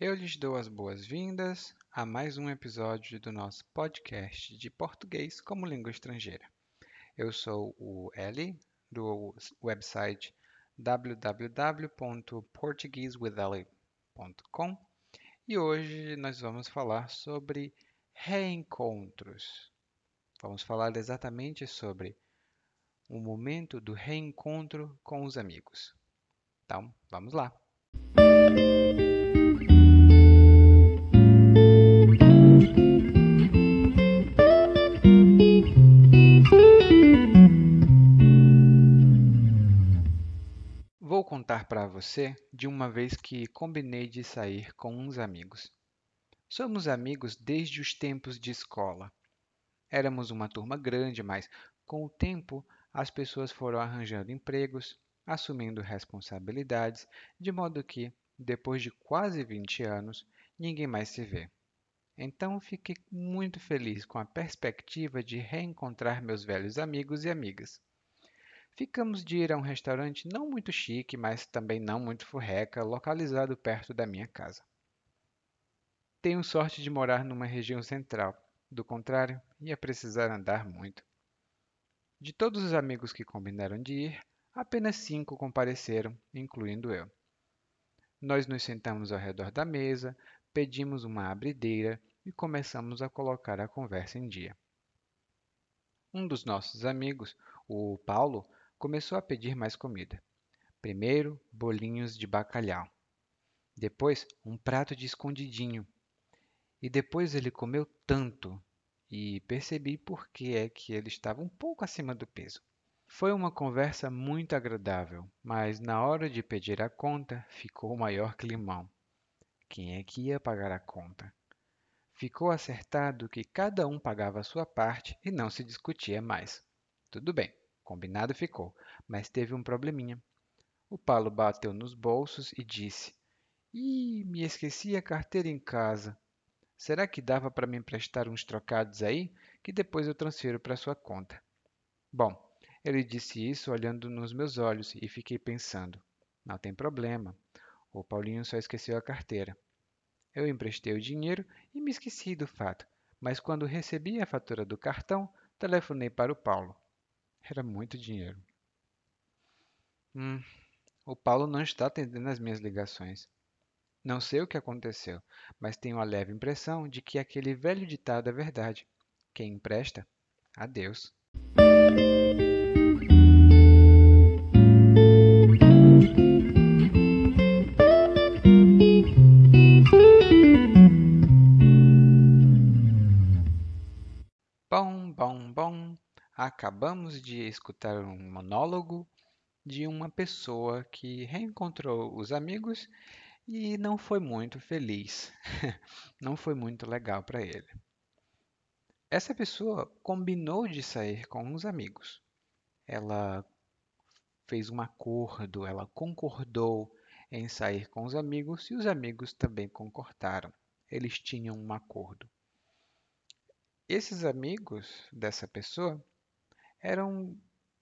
Eu lhes dou as boas-vindas a mais um episódio do nosso podcast de português como língua estrangeira. Eu sou o Eli, do website www.portuguesewitheli.com e hoje nós vamos falar sobre reencontros. Vamos falar exatamente sobre o momento do reencontro com os amigos. Então, vamos lá! Vou para você de uma vez que combinei de sair com uns amigos. Somos amigos desde os tempos de escola. Éramos uma turma grande, mas com o tempo as pessoas foram arranjando empregos, assumindo responsabilidades, de modo que, depois de quase 20 anos, ninguém mais se vê. Então fiquei muito feliz com a perspectiva de reencontrar meus velhos amigos e amigas. Ficamos de ir a um restaurante não muito chique, mas também não muito furreca, localizado perto da minha casa. Tenho sorte de morar numa região central. Do contrário, ia precisar andar muito. De todos os amigos que combinaram de ir, apenas cinco compareceram, incluindo eu. Nós nos sentamos ao redor da mesa, pedimos uma abrideira e começamos a colocar a conversa em dia. Um dos nossos amigos, o Paulo, começou a pedir mais comida. Primeiro, bolinhos de bacalhau. Depois, um prato de escondidinho. E depois ele comeu tanto e percebi por que é que ele estava um pouco acima do peso. Foi uma conversa muito agradável, mas na hora de pedir a conta ficou o maior climão. Quem é que ia pagar a conta? Ficou acertado que cada um pagava a sua parte e não se discutia mais. Tudo bem. Combinado ficou, mas teve um probleminha. O Paulo bateu nos bolsos e disse: Ih, me esqueci a carteira em casa. Será que dava para me emprestar uns trocados aí, que depois eu transfiro para sua conta? Bom, ele disse isso olhando nos meus olhos e fiquei pensando: não tem problema. O Paulinho só esqueceu a carteira. Eu emprestei o dinheiro e me esqueci do fato, mas quando recebi a fatura do cartão, telefonei para o Paulo. Era muito dinheiro. Hum, o Paulo não está atendendo as minhas ligações. Não sei o que aconteceu, mas tenho a leve impressão de que aquele velho ditado é verdade. Quem empresta, adeus. Acabamos de escutar um monólogo de uma pessoa que reencontrou os amigos e não foi muito feliz. não foi muito legal para ele. Essa pessoa combinou de sair com uns amigos. Ela fez um acordo, ela concordou em sair com os amigos e os amigos também concordaram. Eles tinham um acordo. Esses amigos dessa pessoa eram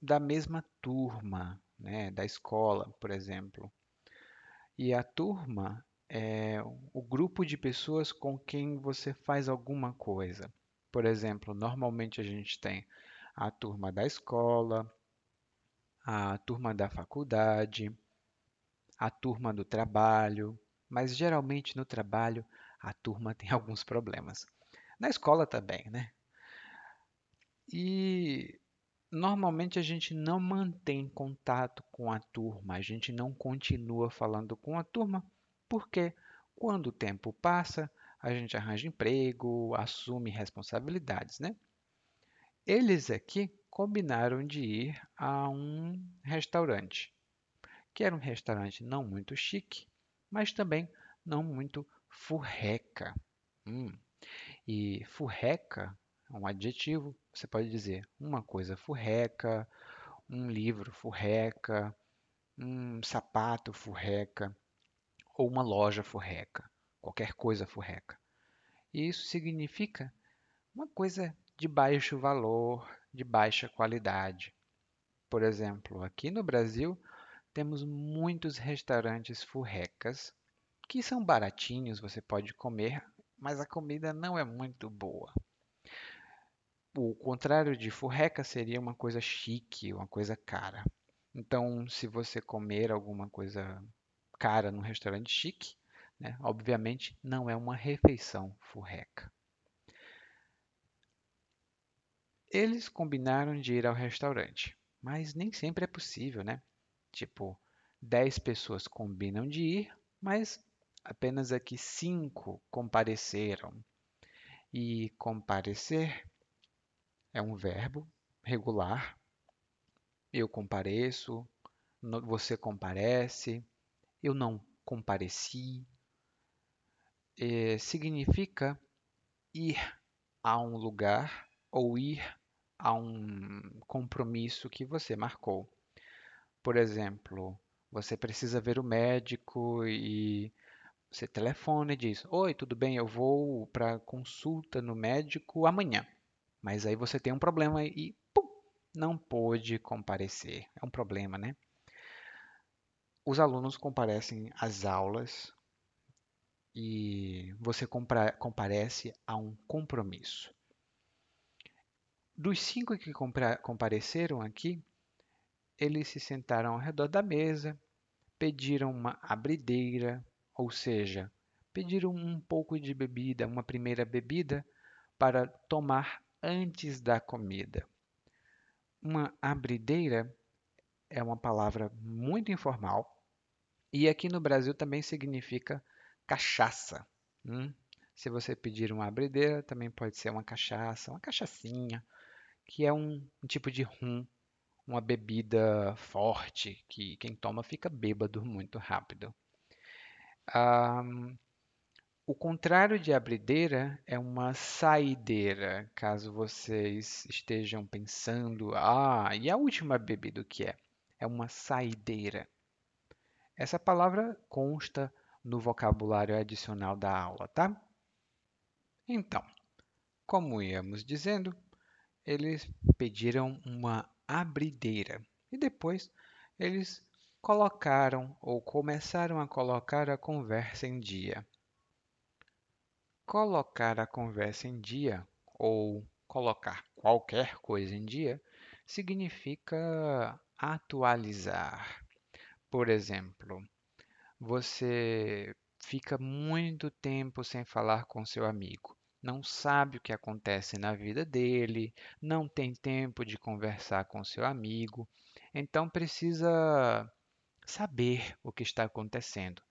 da mesma turma, né, da escola, por exemplo. E a turma é o grupo de pessoas com quem você faz alguma coisa. Por exemplo, normalmente a gente tem a turma da escola, a turma da faculdade, a turma do trabalho, mas geralmente no trabalho a turma tem alguns problemas. Na escola também, né? E Normalmente a gente não mantém contato com a turma, a gente não continua falando com a turma, porque quando o tempo passa, a gente arranja emprego, assume responsabilidades, né? Eles aqui combinaram de ir a um restaurante, que era um restaurante não muito chique, mas também não muito furreca. Hum. E furreca um adjetivo, você pode dizer uma coisa furreca, um livro furreca, um sapato furreca ou uma loja furreca, qualquer coisa furreca. E isso significa uma coisa de baixo valor, de baixa qualidade. Por exemplo, aqui no Brasil temos muitos restaurantes furrecas que são baratinhos, você pode comer, mas a comida não é muito boa. O contrário de furreca seria uma coisa chique, uma coisa cara. Então, se você comer alguma coisa cara num restaurante chique, né, obviamente não é uma refeição furreca. Eles combinaram de ir ao restaurante, mas nem sempre é possível, né? Tipo, 10 pessoas combinam de ir, mas apenas aqui 5 compareceram. E comparecer é um verbo regular. Eu compareço, você comparece, eu não compareci. É, significa ir a um lugar ou ir a um compromisso que você marcou. Por exemplo, você precisa ver o médico e você telefona e diz: Oi, tudo bem? Eu vou para consulta no médico amanhã. Mas aí você tem um problema e pum, não pôde comparecer. É um problema, né? Os alunos comparecem às aulas e você comparece a um compromisso. Dos cinco que compareceram aqui, eles se sentaram ao redor da mesa, pediram uma abrideira, ou seja, pediram um pouco de bebida, uma primeira bebida, para tomar antes da comida. Uma abrideira é uma palavra muito informal e aqui no Brasil também significa cachaça. Hum? Se você pedir uma abrideira, também pode ser uma cachaça, uma cachaçinha, que é um, um tipo de rum, uma bebida forte que quem toma fica bêbado muito rápido. Um, o contrário de abrideira é uma saideira, caso vocês estejam pensando, ah, e a última bebida o que é? É uma saideira. Essa palavra consta no vocabulário adicional da aula, tá? Então, como íamos dizendo, eles pediram uma abrideira e depois eles colocaram ou começaram a colocar a conversa em dia. Colocar a conversa em dia ou colocar qualquer coisa em dia significa atualizar. Por exemplo, você fica muito tempo sem falar com seu amigo não sabe o que acontece na vida dele, não tem tempo de conversar com seu amigo, então precisa saber o que está acontecendo.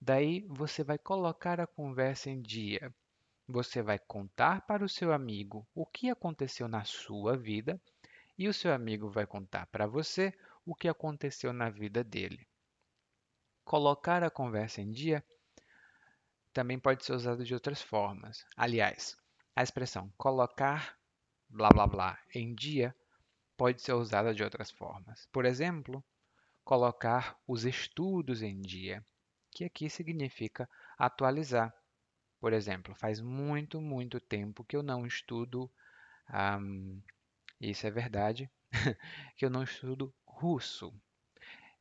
Daí você vai colocar a conversa em dia. Você vai contar para o seu amigo o que aconteceu na sua vida e o seu amigo vai contar para você o que aconteceu na vida dele. Colocar a conversa em dia também pode ser usado de outras formas. Aliás, a expressão colocar blá blá blá em dia pode ser usada de outras formas. Por exemplo, colocar os estudos em dia, que aqui significa atualizar. Por exemplo, faz muito, muito tempo que eu não estudo, um, isso é verdade, que eu não estudo russo.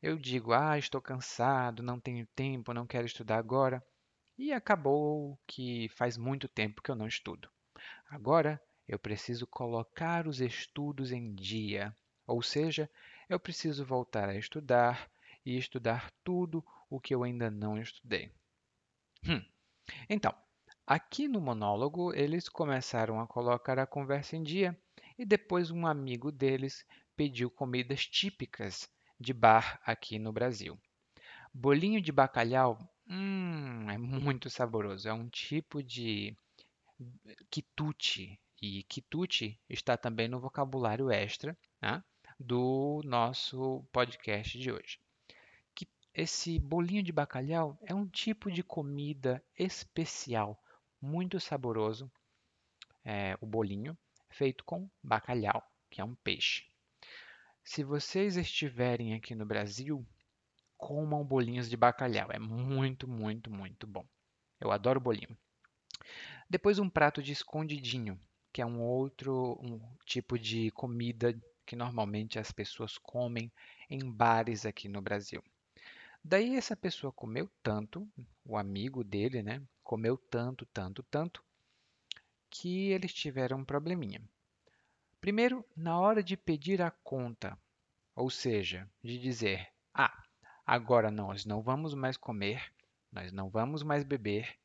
Eu digo, ah, estou cansado, não tenho tempo, não quero estudar agora. E acabou que faz muito tempo que eu não estudo. Agora eu preciso colocar os estudos em dia, ou seja, eu preciso voltar a estudar e estudar tudo o que eu ainda não estudei. Hum. Então, aqui no monólogo, eles começaram a colocar a conversa em dia e depois um amigo deles pediu comidas típicas de bar aqui no Brasil. Bolinho de bacalhau Hum, é muito saboroso. É um tipo de quitute. E quitute está também no vocabulário extra né, do nosso podcast de hoje. Esse bolinho de bacalhau é um tipo de comida especial, muito saboroso. É, o bolinho feito com bacalhau, que é um peixe. Se vocês estiverem aqui no Brasil, comam bolinhos de bacalhau. É muito, muito, muito bom. Eu adoro bolinho. Depois um prato de escondidinho, que é um outro um tipo de comida que normalmente as pessoas comem em bares aqui no Brasil. Daí essa pessoa comeu tanto, o amigo dele, né? Comeu tanto, tanto, tanto, que eles tiveram um probleminha. Primeiro, na hora de pedir a conta, ou seja, de dizer: Ah, agora nós não vamos mais comer, nós não vamos mais beber,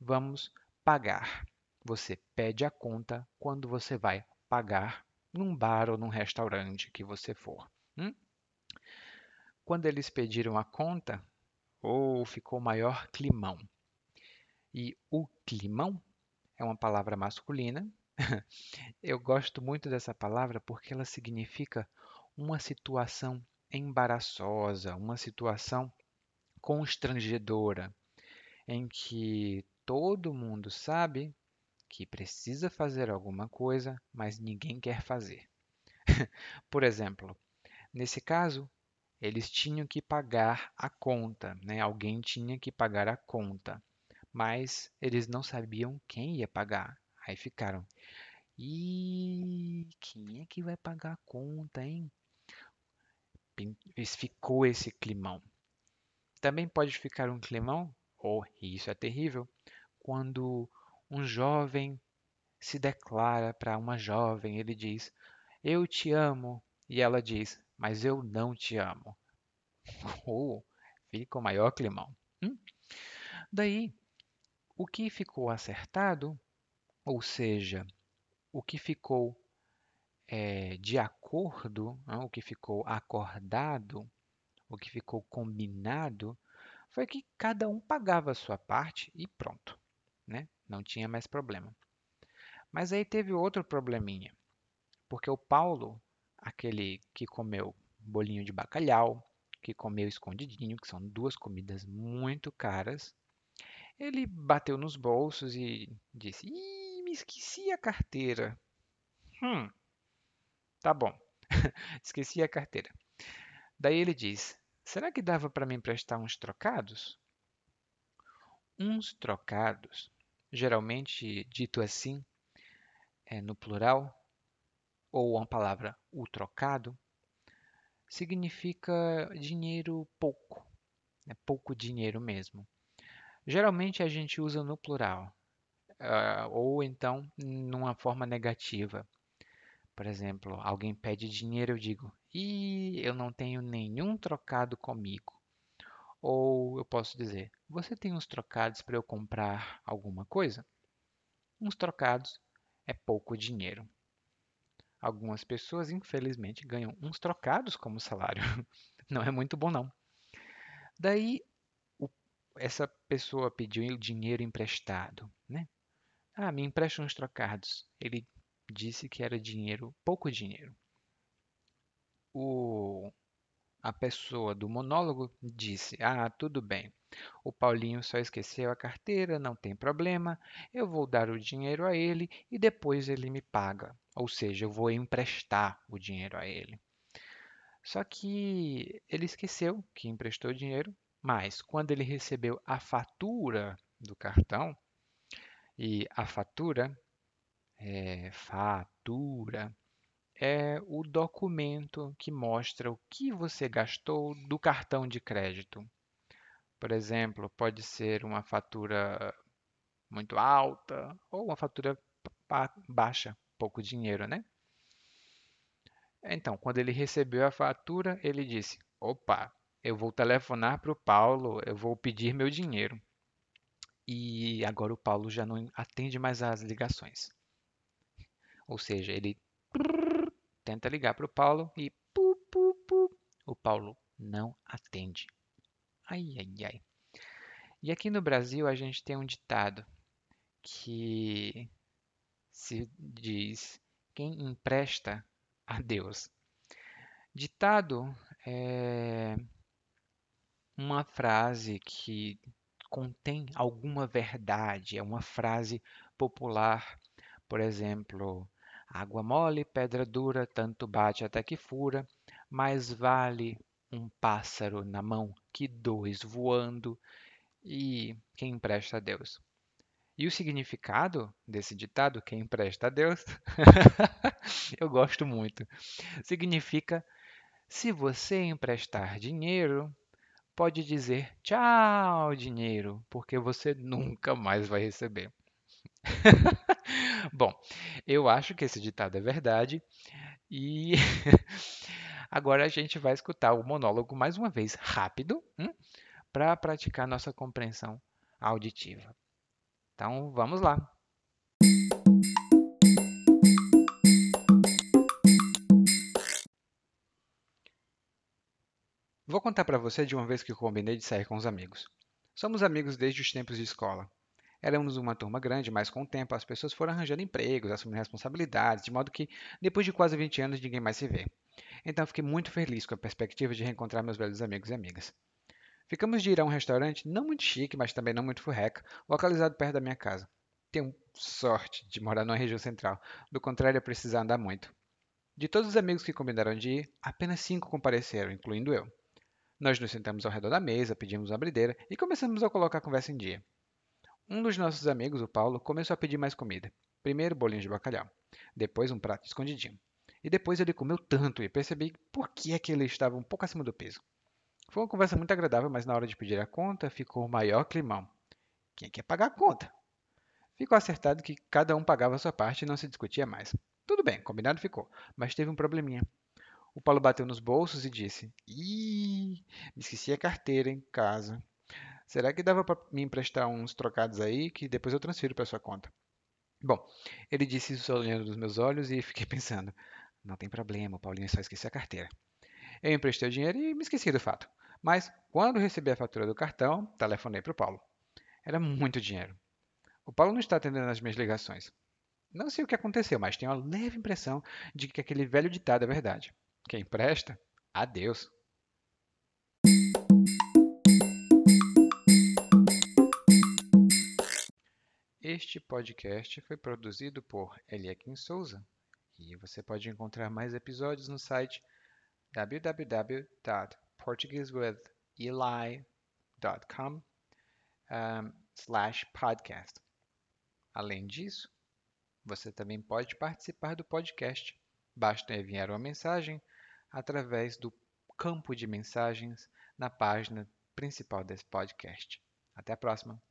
vamos pagar. Você pede a conta quando você vai pagar num bar ou num restaurante que você for. Hum? Quando eles pediram a conta, ou oh, ficou maior climão. E o climão é uma palavra masculina. Eu gosto muito dessa palavra porque ela significa uma situação embaraçosa, uma situação constrangedora, em que todo mundo sabe que precisa fazer alguma coisa, mas ninguém quer fazer. Por exemplo, nesse caso, eles tinham que pagar a conta, né? Alguém tinha que pagar a conta, mas eles não sabiam quem ia pagar. Aí ficaram, e quem é que vai pagar a conta, hein? Ficou esse climão. Também pode ficar um climão, oh, isso é terrível, quando um jovem se declara para uma jovem, ele diz: Eu te amo, e ela diz: mas eu não te amo. Oh, fica o maior climão. Hum? Daí, o que ficou acertado, ou seja, o que ficou é, de acordo, o que ficou acordado, o que ficou combinado, foi que cada um pagava a sua parte e pronto. Né? Não tinha mais problema. Mas aí teve outro probleminha, porque o Paulo aquele que comeu bolinho de bacalhau, que comeu escondidinho, que são duas comidas muito caras. Ele bateu nos bolsos e disse: Ih, me esqueci a carteira. Hum, tá bom, esqueci a carteira. Daí ele diz: Será que dava para me emprestar uns trocados? Uns trocados, geralmente dito assim, é, no plural, ou uma palavra o trocado, significa dinheiro pouco, é pouco dinheiro mesmo. Geralmente a gente usa no plural, uh, ou então numa forma negativa. Por exemplo, alguém pede dinheiro, eu digo, e eu não tenho nenhum trocado comigo. Ou eu posso dizer, você tem uns trocados para eu comprar alguma coisa? Uns trocados é pouco dinheiro. Algumas pessoas, infelizmente, ganham uns trocados como salário. Não é muito bom, não. Daí, essa pessoa pediu dinheiro emprestado, né? Ah, me empresta uns trocados. Ele disse que era dinheiro, pouco dinheiro. O, a pessoa do monólogo disse: Ah, tudo bem. O Paulinho só esqueceu a carteira, não tem problema. Eu vou dar o dinheiro a ele e depois ele me paga. Ou seja, eu vou emprestar o dinheiro a ele. Só que ele esqueceu que emprestou dinheiro, mas quando ele recebeu a fatura do cartão, e a fatura é fatura é o documento que mostra o que você gastou do cartão de crédito. Por exemplo, pode ser uma fatura muito alta ou uma fatura baixa, pouco dinheiro, né? Então, quando ele recebeu a fatura, ele disse: Opa, eu vou telefonar para o Paulo, eu vou pedir meu dinheiro. E agora o Paulo já não atende mais as ligações. Ou seja, ele tenta ligar para o Paulo e pu, pu, pu, o Paulo não atende. Ai, ai, ai. E aqui no Brasil a gente tem um ditado que se diz quem empresta a Deus. Ditado é uma frase que contém alguma verdade, é uma frase popular. Por exemplo, Água mole, pedra dura, tanto bate até que fura, mais vale um pássaro na mão que dois voando, e quem empresta a Deus. E o significado desse ditado, quem empresta a Deus, eu gosto muito. Significa: se você emprestar dinheiro, pode dizer tchau, dinheiro, porque você nunca mais vai receber. Bom, eu acho que esse ditado é verdade e agora a gente vai escutar o monólogo mais uma vez, rápido, hum, para praticar nossa compreensão auditiva. Então, vamos lá. Vou contar para você de uma vez que eu combinei de sair com os amigos. Somos amigos desde os tempos de escola. Éramos uma turma grande, mas com o tempo as pessoas foram arranjando empregos, assumindo responsabilidades, de modo que, depois de quase 20 anos, ninguém mais se vê. Então fiquei muito feliz com a perspectiva de reencontrar meus velhos amigos e amigas. Ficamos de ir a um restaurante não muito chique, mas também não muito furreca, localizado perto da minha casa. Tenho sorte de morar numa região central, do contrário é precisar andar muito. De todos os amigos que combinaram de ir, apenas cinco compareceram, incluindo eu. Nós nos sentamos ao redor da mesa, pedimos uma brideira e começamos a colocar a conversa em dia. Um dos nossos amigos, o Paulo, começou a pedir mais comida. Primeiro bolinhos de bacalhau, depois um prato escondidinho. E depois ele comeu tanto e percebi por que é que ele estava um pouco acima do peso. Foi uma conversa muito agradável, mas na hora de pedir a conta ficou o maior climão. Quem quer pagar a conta? Ficou acertado que cada um pagava a sua parte e não se discutia mais. Tudo bem, combinado ficou, mas teve um probleminha. O Paulo bateu nos bolsos e disse: Ih, me esqueci a carteira em casa. Será que dava para me emprestar uns trocados aí que depois eu transfiro para sua conta? Bom, ele disse isso olhando nos meus olhos e fiquei pensando: não tem problema, o Paulinho só esqueceu a carteira. Eu emprestei o dinheiro e me esqueci do fato. Mas quando recebi a fatura do cartão, telefonei para o Paulo. Era muito dinheiro. O Paulo não está atendendo as minhas ligações. Não sei o que aconteceu, mas tenho a leve impressão de que aquele velho ditado é verdade. Quem presta, adeus. Este podcast foi produzido por Eliakim Souza e você pode encontrar mais episódios no site www.portuguesewitheli.com um, podcast. Além disso, você também pode participar do podcast. Basta enviar uma mensagem através do campo de mensagens na página principal desse podcast. Até a próxima!